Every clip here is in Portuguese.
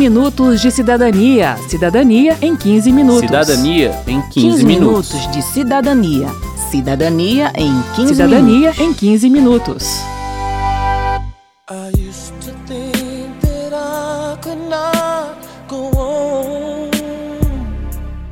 minutos de cidadania. Cidadania em 15 minutos. Cidadania em 15, 15 minutos. minutos de cidadania. Cidadania em 15 Cidadania minutos. em 15 minutos.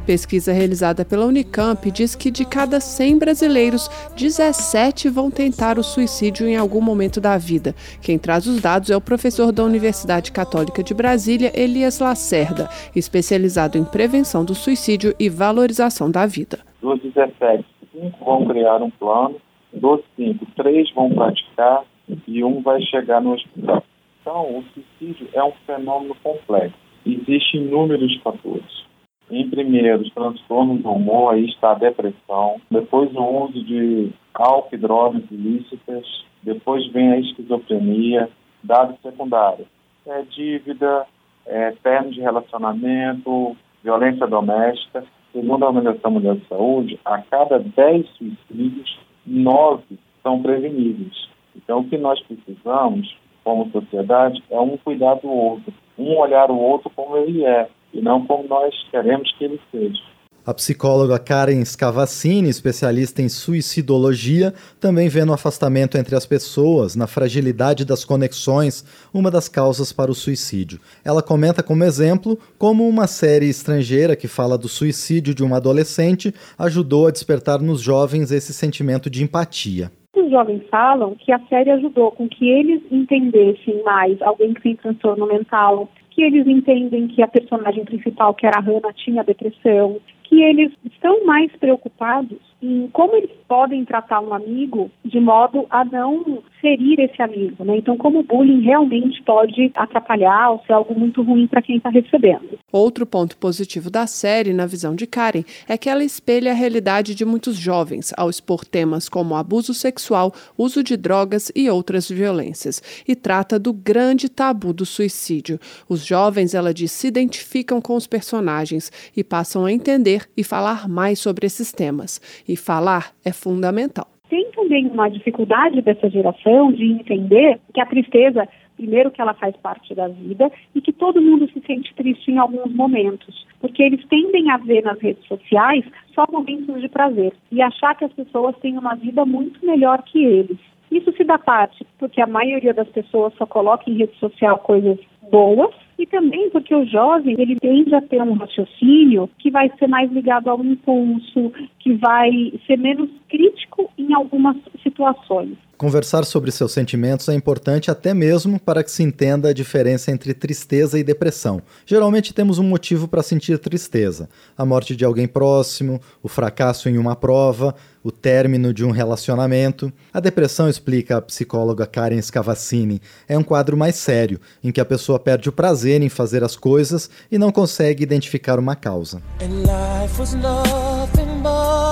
Pesquisa realizada pela Unicamp diz que de cada 100 brasileiros, 17 vão tentar o suicídio em algum momento da vida. Quem traz os dados é o professor da Universidade Católica de Brasília, Elias Lacerda, especializado em prevenção do suicídio e valorização da vida. Dos 17, 5 vão criar um plano, dos 5, 3 vão praticar e um vai chegar no hospital. Então, o suicídio é um fenômeno complexo. Existem inúmeros fatores. Em primeiro, os transtornos do humor, aí está a depressão. Depois, o uso de álcool e drogas ilícitas. Depois vem a esquizofrenia. Dados secundários. É dívida, é de relacionamento, violência doméstica. Segundo a Organização Mundial de Saúde, a cada 10 suicídios, 9 são preveníveis. Então, o que nós precisamos, como sociedade, é um cuidar do outro, um olhar o outro como ele é, e não como nós queremos que ele seja. A psicóloga Karen Scavacini, especialista em suicidologia, também vê no afastamento entre as pessoas, na fragilidade das conexões, uma das causas para o suicídio. Ela comenta como exemplo como uma série estrangeira que fala do suicídio de uma adolescente ajudou a despertar nos jovens esse sentimento de empatia. Os jovens falam que a série ajudou com que eles entendessem mais alguém que tem transtorno mental, que eles entendem que a personagem principal, que era a Hannah, tinha depressão, que eles estão mais preocupados em como eles podem tratar um amigo de modo a não ferir esse amigo, né? Então, como o bullying realmente pode atrapalhar ou ser algo muito ruim para quem está recebendo. Outro ponto positivo da série, na visão de Karen, é que ela espelha a realidade de muitos jovens ao expor temas como abuso sexual, uso de drogas e outras violências, e trata do grande tabu do suicídio. Os jovens, ela diz, se identificam com os personagens e passam a entender e falar mais sobre esses temas. E falar é fundamental. Tem também uma dificuldade dessa geração de entender que a tristeza, primeiro, que ela faz parte da vida e que todo mundo se sente triste em alguns momentos, porque eles tendem a ver nas redes sociais só momentos de prazer e achar que as pessoas têm uma vida muito melhor que eles. Isso se dá parte porque a maioria das pessoas só coloca em rede social coisas boas e também porque o jovem ele tende a ter um raciocínio que vai ser mais ligado ao impulso, que vai ser menos crítico em algumas situações. Conversar sobre seus sentimentos é importante até mesmo para que se entenda a diferença entre tristeza e depressão. Geralmente temos um motivo para sentir tristeza: a morte de alguém próximo, o fracasso em uma prova, o término de um relacionamento. A depressão, explica a psicóloga Karen Scavacini, é um quadro mais sério, em que a pessoa perde o prazer em fazer as coisas e não consegue identificar uma causa. And life was nothing but.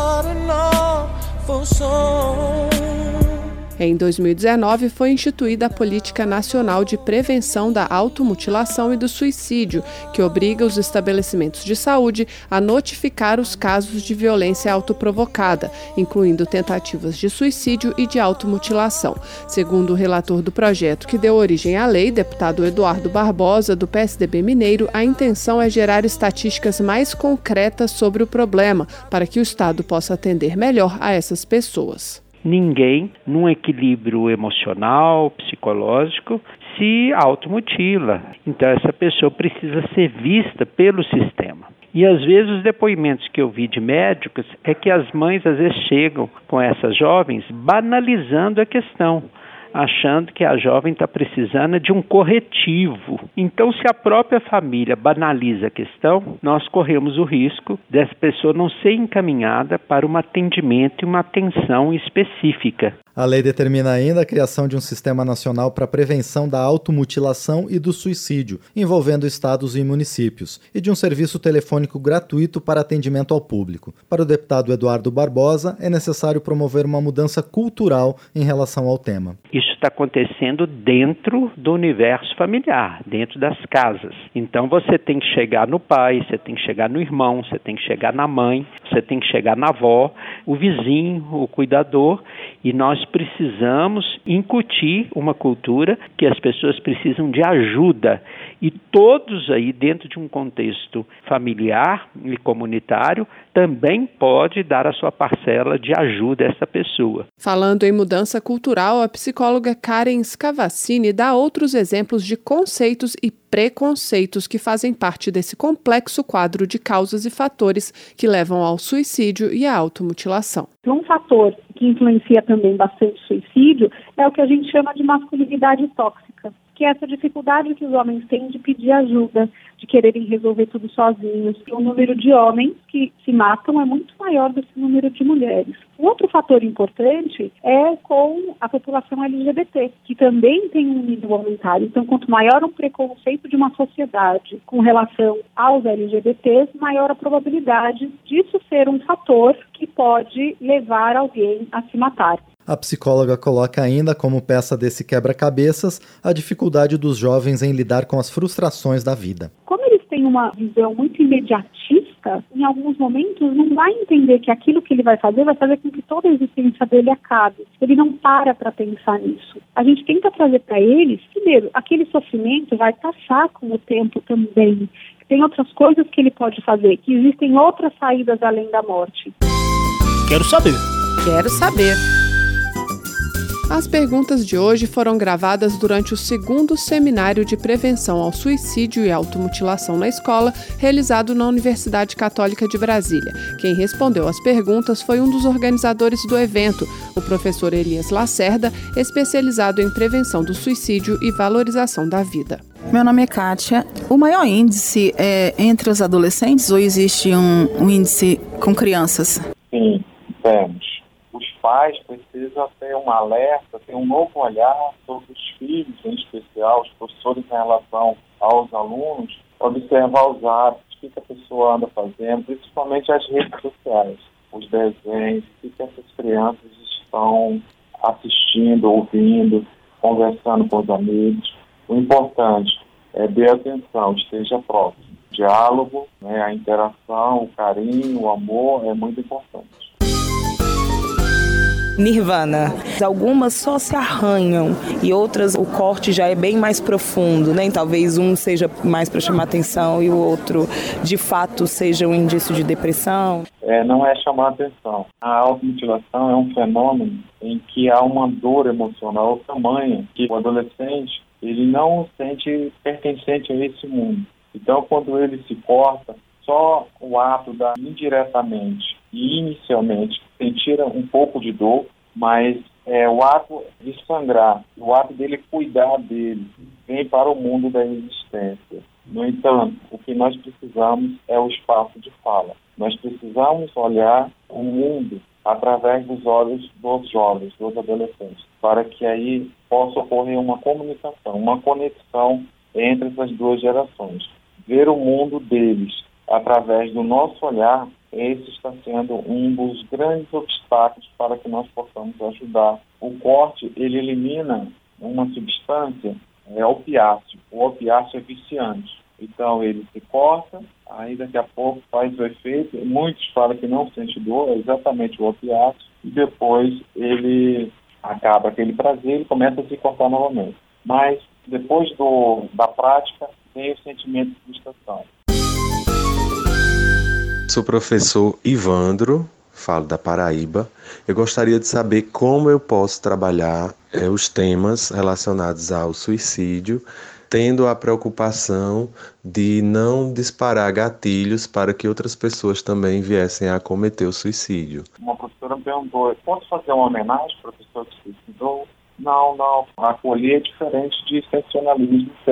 Em 2019, foi instituída a Política Nacional de Prevenção da Automutilação e do Suicídio, que obriga os estabelecimentos de saúde a notificar os casos de violência autoprovocada, incluindo tentativas de suicídio e de automutilação. Segundo o relator do projeto que deu origem à lei, deputado Eduardo Barbosa, do PSDB Mineiro, a intenção é gerar estatísticas mais concretas sobre o problema, para que o Estado possa atender melhor a essas pessoas ninguém, num equilíbrio emocional, psicológico, se automutila. Então, essa pessoa precisa ser vista pelo sistema. E às vezes os depoimentos que eu vi de médicos é que as mães às vezes chegam com essas jovens banalizando a questão achando que a jovem está precisando de um corretivo. Então, se a própria família banaliza a questão, nós corremos o risco dessa pessoa não ser encaminhada para um atendimento e uma atenção específica. A lei determina ainda a criação de um sistema nacional para prevenção da automutilação e do suicídio, envolvendo estados e municípios, e de um serviço telefônico gratuito para atendimento ao público. Para o deputado Eduardo Barbosa, é necessário promover uma mudança cultural em relação ao tema. Isso está acontecendo dentro do universo familiar, dentro das casas. Então você tem que chegar no pai, você tem que chegar no irmão, você tem que chegar na mãe, você tem que chegar na avó, o vizinho, o cuidador, e nós precisamos incutir uma cultura que as pessoas precisam de ajuda E todos aí, dentro de um contexto familiar e comunitário, também pode dar a sua parcela de ajuda a essa pessoa. Falando em mudança cultural, a psicóloga Karen Scavassini dá outros exemplos de conceitos e preconceitos que fazem parte desse complexo quadro de causas e fatores que levam ao suicídio e à automutilação. Um fator que influencia também bastante o suicídio é o que a gente chama de masculinidade tóxica que é essa dificuldade que os homens têm de pedir ajuda, de quererem resolver tudo sozinhos. O número de homens que se matam é muito maior do que o número de mulheres. Outro fator importante é com a população LGBT, que também tem um nível aumentado. Então, quanto maior o preconceito de uma sociedade com relação aos LGBTs, maior a probabilidade disso ser um fator que pode levar alguém a se matar. A psicóloga coloca ainda como peça desse quebra-cabeças a dificuldade dos jovens em lidar com as frustrações da vida. Como eles têm uma visão muito imediatista, em alguns momentos não vai entender que aquilo que ele vai fazer vai fazer com que toda a existência dele acabe. Ele não para para pensar nisso. A gente tenta trazer para eles, primeiro, aquele sofrimento vai passar com o tempo também. Tem outras coisas que ele pode fazer, que existem outras saídas além da morte. Quero saber. Quero saber. As perguntas de hoje foram gravadas durante o segundo seminário de prevenção ao suicídio e automutilação na escola, realizado na Universidade Católica de Brasília. Quem respondeu às perguntas foi um dos organizadores do evento, o professor Elias Lacerda, especializado em prevenção do suicídio e valorização da vida. Meu nome é Kátia. O maior índice é entre os adolescentes ou existe um, um índice com crianças? Sim, temos os pais precisam ter um alerta, ter um novo olhar sobre os filhos, em especial, os professores em relação aos alunos, observar os hábitos, o que a pessoa anda fazendo, principalmente as redes sociais, os desenhos, o que essas crianças estão assistindo, ouvindo, conversando com os amigos. O importante é ter atenção, esteja próximo. O diálogo, né, a interação, o carinho, o amor é muito importante. Nirvana. Algumas só se arranham e outras o corte já é bem mais profundo, né? Talvez um seja mais para chamar atenção e o outro, de fato, seja um indício de depressão. É, não é chamar atenção. A automutilação é um fenômeno em que há uma dor emocional tamanha que o adolescente ele não sente pertencente a esse mundo. Então, quando ele se corta, só o ato da indiretamente inicialmente sentir um pouco de dor, mas é, o ato de sangrar, o ato dele cuidar dele, vem para o mundo da existência. No entanto, o que nós precisamos é o espaço de fala. Nós precisamos olhar o mundo através dos olhos dos jovens, dos adolescentes, para que aí possa ocorrer uma comunicação, uma conexão entre essas duas gerações. Ver o mundo deles através do nosso olhar, esse está sendo um dos grandes obstáculos para que nós possamos ajudar. O corte, ele elimina uma substância, é opiáceo. O opiáceo é viciante. Então, ele se corta, aí daqui a pouco faz o efeito. Muitos falam que não sente dor, é exatamente o opiáceo. E depois ele acaba aquele prazer e começa a se cortar novamente. Mas, depois do, da prática, vem o sentimento de frustração. Sou professor Ivandro, falo da Paraíba. Eu gostaria de saber como eu posso trabalhar é, os temas relacionados ao suicídio, tendo a preocupação de não disparar gatilhos para que outras pessoas também viessem a cometer o suicídio. Uma professora me perguntou: posso fazer uma homenagem para que suicidou? Não, não. Acolher é diferente de excepcionalismo e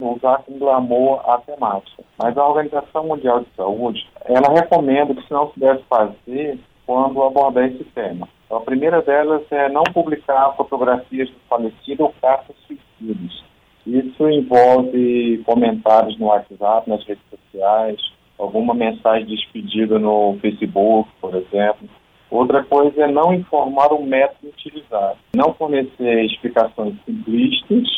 Usar com glamour a temática. Mas a Organização Mundial de Saúde, ela recomenda que isso não se deve fazer quando abordar esse tema. A primeira delas é não publicar fotografias do falecido ou cartas suicidas. Isso envolve comentários no WhatsApp, nas redes sociais, alguma mensagem de despedida no Facebook, por exemplo. Outra coisa é não informar o método utilizado, não fornecer explicações simplistas,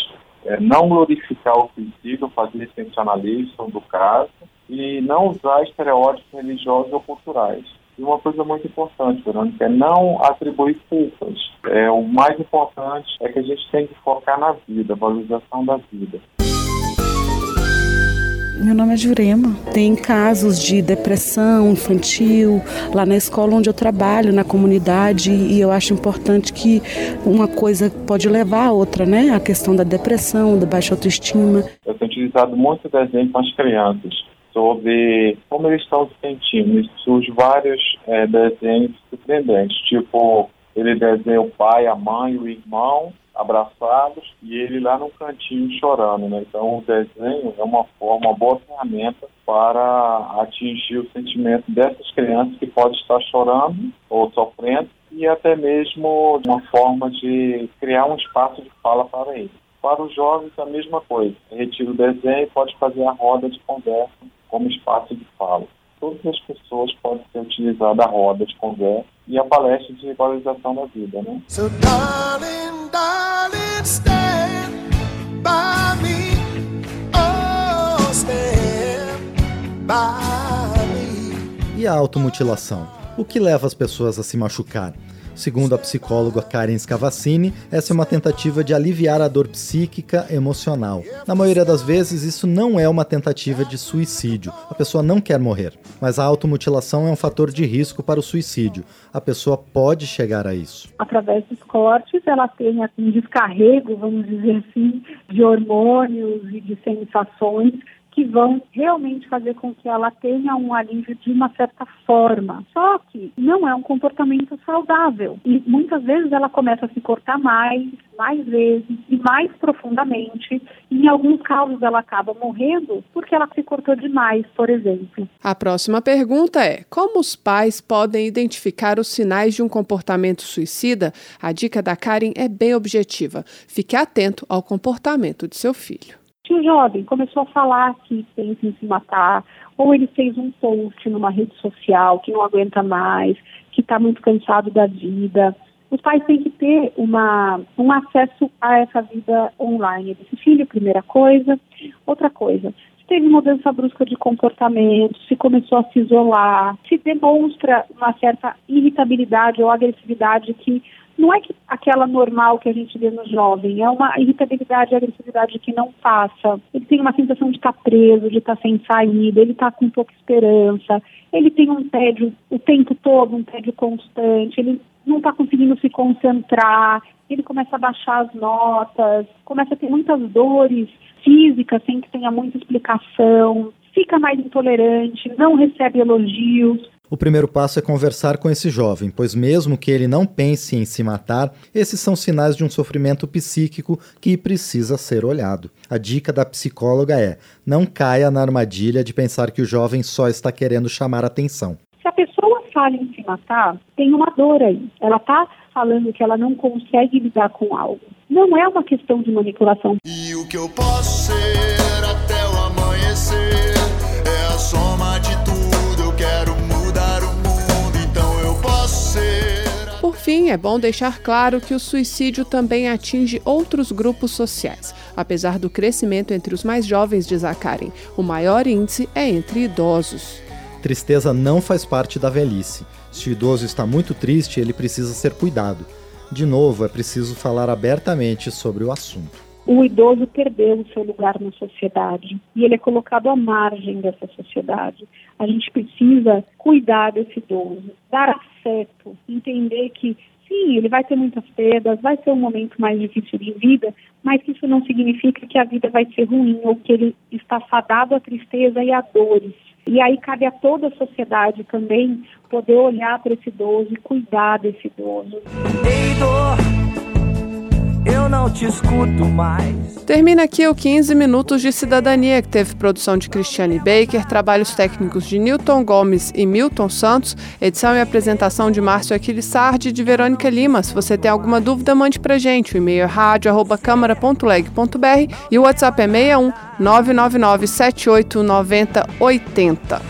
é, não glorificar o suicídio, fazer sensacionalismo do caso e não usar estereótipos religiosos ou culturais. E uma coisa muito importante, Verônica, é não atribuir culpas. É, o mais importante é que a gente tem que focar na vida, valorização da vida. Meu nome é Jurema. Tem casos de depressão infantil lá na escola onde eu trabalho, na comunidade, e eu acho importante que uma coisa pode levar a outra, né? A questão da depressão, da baixa autoestima. Eu tenho utilizado muito desenho com as crianças sobre como eles estão se sentindo. Surgem vários é, desenhos surpreendentes, tipo ele desenha o pai, a mãe, o irmão abraçados e ele lá no cantinho chorando, né? Então o desenho é uma forma, uma boa ferramenta para atingir o sentimento dessas crianças que podem estar chorando ou sofrendo e até mesmo uma forma de criar um espaço de fala para eles. Para os jovens a mesma coisa. Retira o desenho e pode fazer a roda de conversa como espaço de fala todas as pessoas podem ser utilizadas a roda de conversa e a palestra de valorização da vida, né? So darling, darling, E a automutilação? O que leva as pessoas a se machucar? Segundo a psicóloga Karen Scavassini, essa é uma tentativa de aliviar a dor psíquica emocional. Na maioria das vezes, isso não é uma tentativa de suicídio. A pessoa não quer morrer. Mas a automutilação é um fator de risco para o suicídio. A pessoa pode chegar a isso. Através dos cortes, ela tem um descarrego, vamos dizer assim, de hormônios e de sensações que vão realmente fazer com que ela tenha um alívio de uma certa forma. Só que não é um comportamento saudável. E muitas vezes ela começa a se cortar mais, mais vezes e mais profundamente. E em alguns casos ela acaba morrendo porque ela se cortou demais, por exemplo. A próxima pergunta é: como os pais podem identificar os sinais de um comportamento suicida? A dica da Karen é bem objetiva. Fique atento ao comportamento de seu filho se o jovem começou a falar que pensa em se matar, ou ele fez um post numa rede social que não aguenta mais, que está muito cansado da vida, os pais têm que ter uma, um acesso a essa vida online. Esse filho, primeira coisa. Outra coisa, teve mudança brusca de comportamento, se começou a se isolar, se demonstra uma certa irritabilidade ou agressividade que não é que aquela normal que a gente vê no jovem, é uma irritabilidade e agressividade que não passa. Ele tem uma sensação de estar tá preso, de estar tá sem saída, ele está com pouca esperança, ele tem um tédio o tempo todo, um tédio constante, ele não está conseguindo se concentrar, ele começa a baixar as notas, começa a ter muitas dores físicas sem que tenha muita explicação, fica mais intolerante, não recebe elogios, o primeiro passo é conversar com esse jovem, pois, mesmo que ele não pense em se matar, esses são sinais de um sofrimento psíquico que precisa ser olhado. A dica da psicóloga é: não caia na armadilha de pensar que o jovem só está querendo chamar atenção. Se a pessoa fala em se matar, tem uma dor aí. Ela está falando que ela não consegue lidar com algo. Não é uma questão de manipulação. E o que eu posso ser até o amanhecer é a soma de tudo. Eu quero fim, é bom deixar claro que o suicídio também atinge outros grupos sociais. Apesar do crescimento entre os mais jovens de Zacharin, o maior índice é entre idosos. Tristeza não faz parte da velhice. Se o idoso está muito triste, ele precisa ser cuidado. De novo, é preciso falar abertamente sobre o assunto. O idoso perdeu o seu lugar na sociedade e ele é colocado à margem dessa sociedade. A gente precisa cuidar desse idoso, dar afeto, entender que sim, ele vai ter muitas perdas, vai ser um momento mais difícil de vida, mas isso não significa que a vida vai ser ruim ou que ele está fadado à tristeza e a dores. E aí cabe a toda a sociedade também poder olhar para esse idoso e cuidar desse idoso. Ei, não te escuto mais. Termina aqui o 15 Minutos de Cidadania, que teve produção de Cristiane Baker, trabalhos técnicos de Newton Gomes e Milton Santos, edição e apresentação de Márcio Aquiles Sardi e de Verônica Lima. Se você tem alguma dúvida, mande pra gente. O e-mail é rádio.câmara.leg.br e o WhatsApp é 61 999 78 90 80.